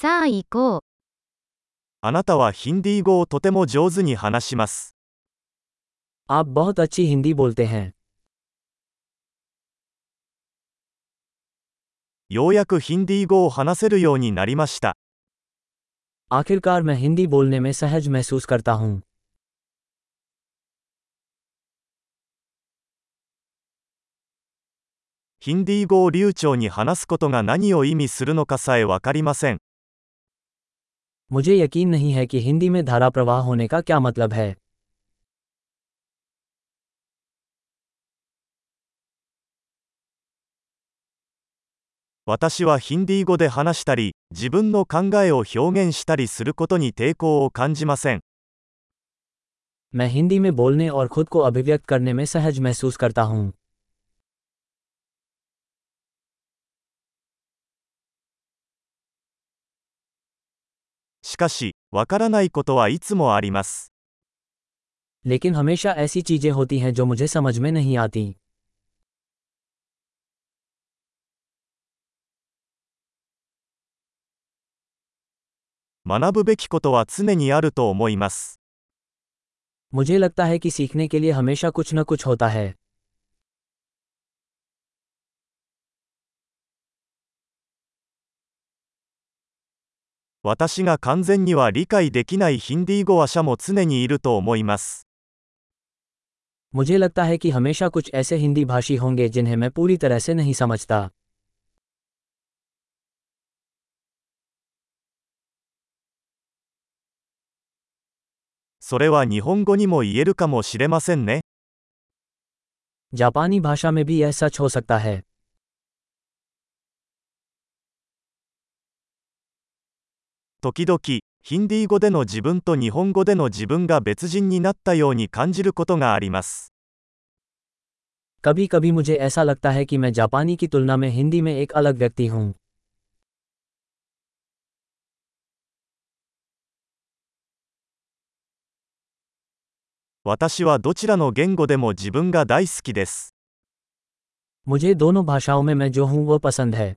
さあ行こう。あなたはヒンディー語をとても上手に話します。 आप बहुत अच्छी हिंदी बोलते हैं ようやくヒンディー語を話せるようになりました。 आखिरकार मैं हिंदी बोलने में सहज महसूस करता हूँ ヒンディー語を流暢に話すことが何を意味するのかさえわかりません。 मुझे यकीन नहीं है कि हिंदी में धारा प्रवाह होने का क्या मतलब है 私はヒンディー語で話したり、自分の考えを表現したりすることに抵抗を感じません。 मैं हिंदी में बोलने और खुद को अभिव्यक्त करने में सहज महसूस करता हूँ しかし、わからないことはいつもあります。 लेकिन हमेशा ऐसी चीजें होती हैं जो मुझे समझ में नहीं आती 学ぶべきことは常にあると思います。 मुझे लगता है कि सीखने के लिए हमेशा कुछ न कुछ होता है 私が完全には理解できないヒンディー語話者も常にいると思います。 मुझे लगता है कि हमेशा कुछ ऐसे हिंदी भाषी होंगे जिन्हें मैं पूरी तरह से नहीं समझता それは日本語にも言えるかもしれませんね。 जापानी भाषा में भी यह सच हो सकता है 時々、ヒンディー語での自分と日本語での自分が別人になったように感じることがあります。 कभी कभी मुझे ऐसा लगता है कि मैं जापानी की तुलना में हिंदी में एक अलग व्यक्ति हूँ 私はどちらの言語でも自分が大好きです。 मुझे दोनों भाषाओं में मैं जो हूँ वो पसंद है